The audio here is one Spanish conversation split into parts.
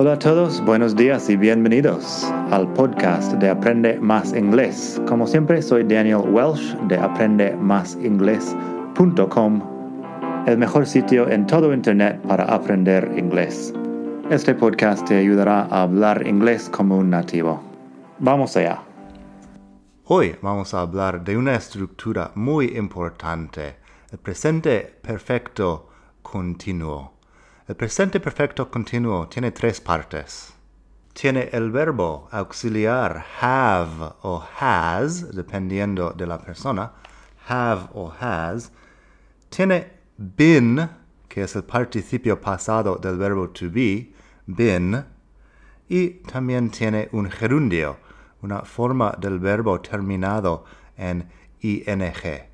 Hola a todos, buenos días y bienvenidos al podcast de Aprende Más Inglés. Como siempre, soy Daniel Welsh de aprendemásinglés.com, el mejor sitio en todo Internet para aprender inglés. Este podcast te ayudará a hablar inglés como un nativo. Vamos allá. Hoy vamos a hablar de una estructura muy importante, el presente perfecto continuo. El presente perfecto continuo tiene tres partes. Tiene el verbo auxiliar have o has, dependiendo de la persona, have o has. Tiene been, que es el participio pasado del verbo to be, been. Y también tiene un gerundio, una forma del verbo terminado en ing.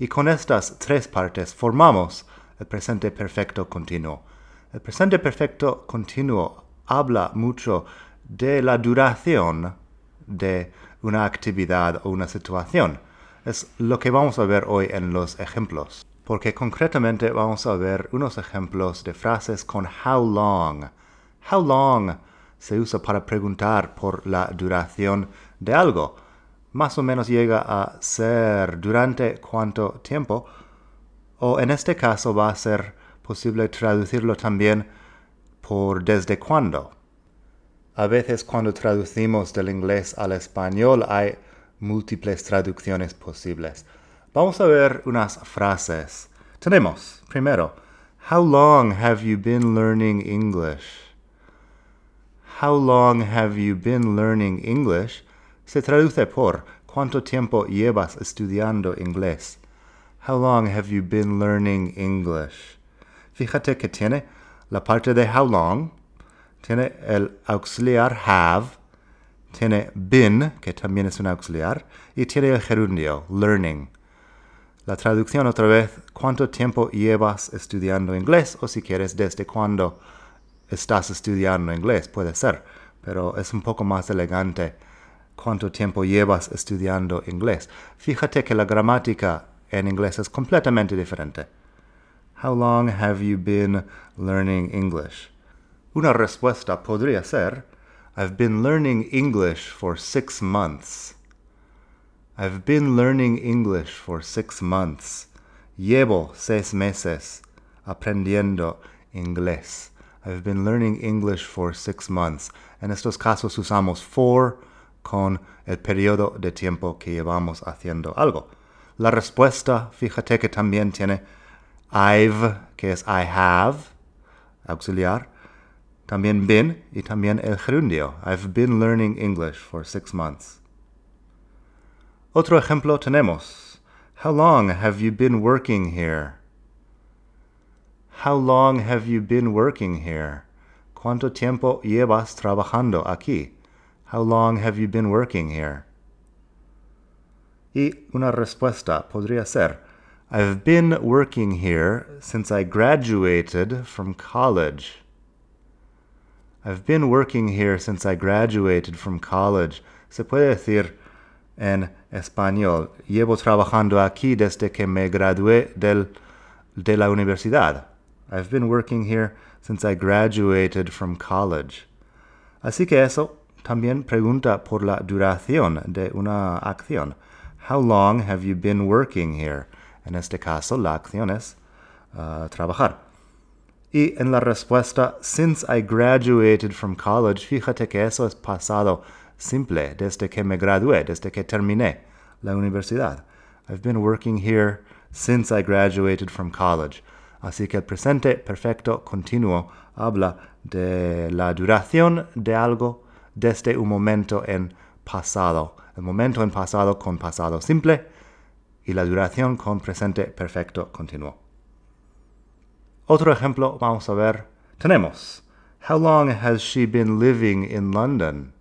Y con estas tres partes formamos el presente perfecto continuo. El presente perfecto continuo habla mucho de la duración de una actividad o una situación. Es lo que vamos a ver hoy en los ejemplos. Porque concretamente vamos a ver unos ejemplos de frases con how long. How long se usa para preguntar por la duración de algo. Más o menos llega a ser durante cuánto tiempo. O en este caso va a ser posible traducirlo también por desde cuándo. A veces cuando traducimos del inglés al español hay múltiples traducciones posibles. Vamos a ver unas frases. Tenemos, primero, How long have you been learning English? How long have you been learning English? Se traduce por ¿Cuánto tiempo llevas estudiando inglés? How long have you been learning English? Fíjate que tiene la parte de how long, tiene el auxiliar have, tiene been, que también es un auxiliar, y tiene el gerundio, learning. La traducción otra vez, ¿cuánto tiempo llevas estudiando inglés? O si quieres, ¿desde cuándo estás estudiando inglés? Puede ser, pero es un poco más elegante. ¿Cuánto tiempo llevas estudiando inglés? Fíjate que la gramática en inglés es completamente diferente. How long have you been learning English? Una respuesta podría ser, I've been learning English for six months. I've been learning English for six months. Llevo seis meses aprendiendo inglés. I've been learning English for six months. En estos casos usamos for con el periodo de tiempo que llevamos haciendo algo. La respuesta, fíjate que también tiene I've, que es I have, auxiliar. También been y también el gerundio. I've been learning English for six months. Otro ejemplo tenemos. How long have you been working here? How long have you been working here? ¿Cuánto tiempo llevas trabajando aquí? How long have you been working here? Y una respuesta podría ser I've been working here since I graduated from college. I've been working here since I graduated from college. Se puede decir en español, llevo trabajando aquí desde que me gradué del, de la universidad. I've been working here since I graduated from college. Así que eso también pregunta por la duración de una acción. How long have you been working here? En este caso, la acción es uh, trabajar. Y en la respuesta, since I graduated from college, fíjate que eso es pasado simple, desde que me gradué, desde que terminé la universidad. I've been working here since I graduated from college. Así que el presente perfecto continuo habla de la duración de algo desde un momento en pasado. El momento en pasado con pasado simple y la duración con presente perfecto continuo. Otro ejemplo vamos a ver. Tenemos. How long has she been living in London?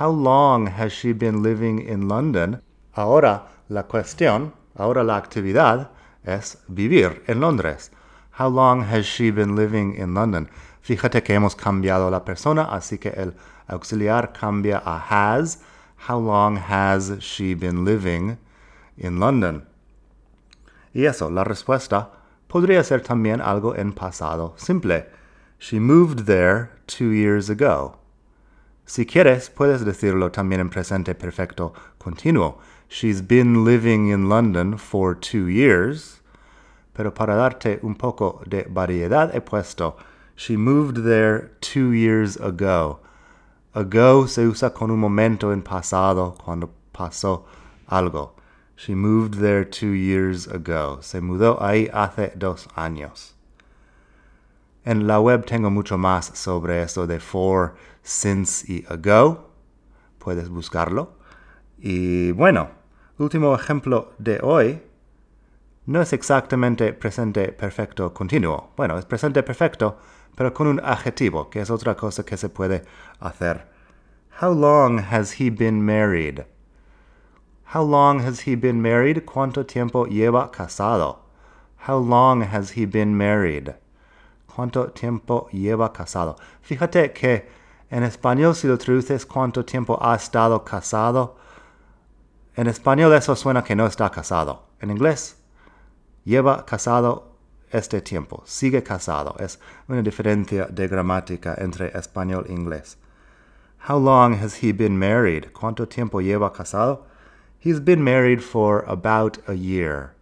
How long has she been living in London? Ahora la cuestión, ahora la actividad es vivir en Londres. How long has she been living in London? Fíjate que hemos cambiado la persona, así que el auxiliar cambia a has. How long has she been living in London. Y eso, la respuesta podría ser también algo en pasado simple. She moved there two years ago. Si quieres, puedes decirlo también en presente perfecto continuo. She's been living in London for two years. Pero para darte un poco de variedad he puesto She moved there two years ago. Ago se usa con un momento en pasado cuando pasó algo. She moved there two years ago. Se mudó ahí hace dos años. En la web tengo mucho más sobre eso de for, since y ago. Puedes buscarlo. Y bueno, último ejemplo de hoy no es exactamente presente perfecto continuo. Bueno, es presente perfecto, pero con un adjetivo, que es otra cosa que se puede hacer. How long has he been married? How long has he been married? ¿Cuánto tiempo lleva casado? How long has he been married? ¿Cuánto tiempo lleva casado? Fíjate que en español si lo traduces cuánto tiempo ha estado casado, en español eso suena que no está casado. En inglés, lleva casado este tiempo, sigue casado. Es una diferencia de gramática entre español e inglés. How long has he been married? ¿Cuánto tiempo lleva casado? He's been married for about a year.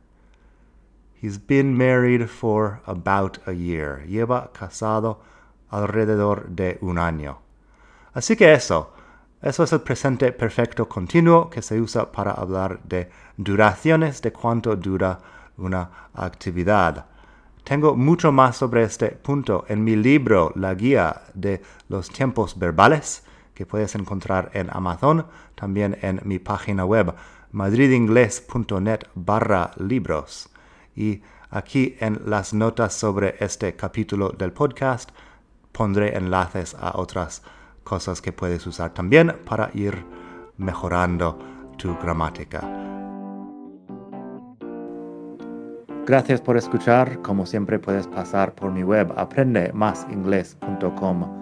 He's been married for about a year. Lleva casado alrededor de un año. Así que eso, eso es el presente perfecto continuo que se usa para hablar de duraciones de cuánto dura una actividad. Tengo mucho más sobre este punto en mi libro La Guía de los Tiempos Verbales que puedes encontrar en Amazon, también en mi página web madridingles.net barra libros. Y aquí en las notas sobre este capítulo del podcast pondré enlaces a otras cosas que puedes usar también para ir mejorando tu gramática. Gracias por escuchar. Como siempre puedes pasar por mi web aprendemasingles.com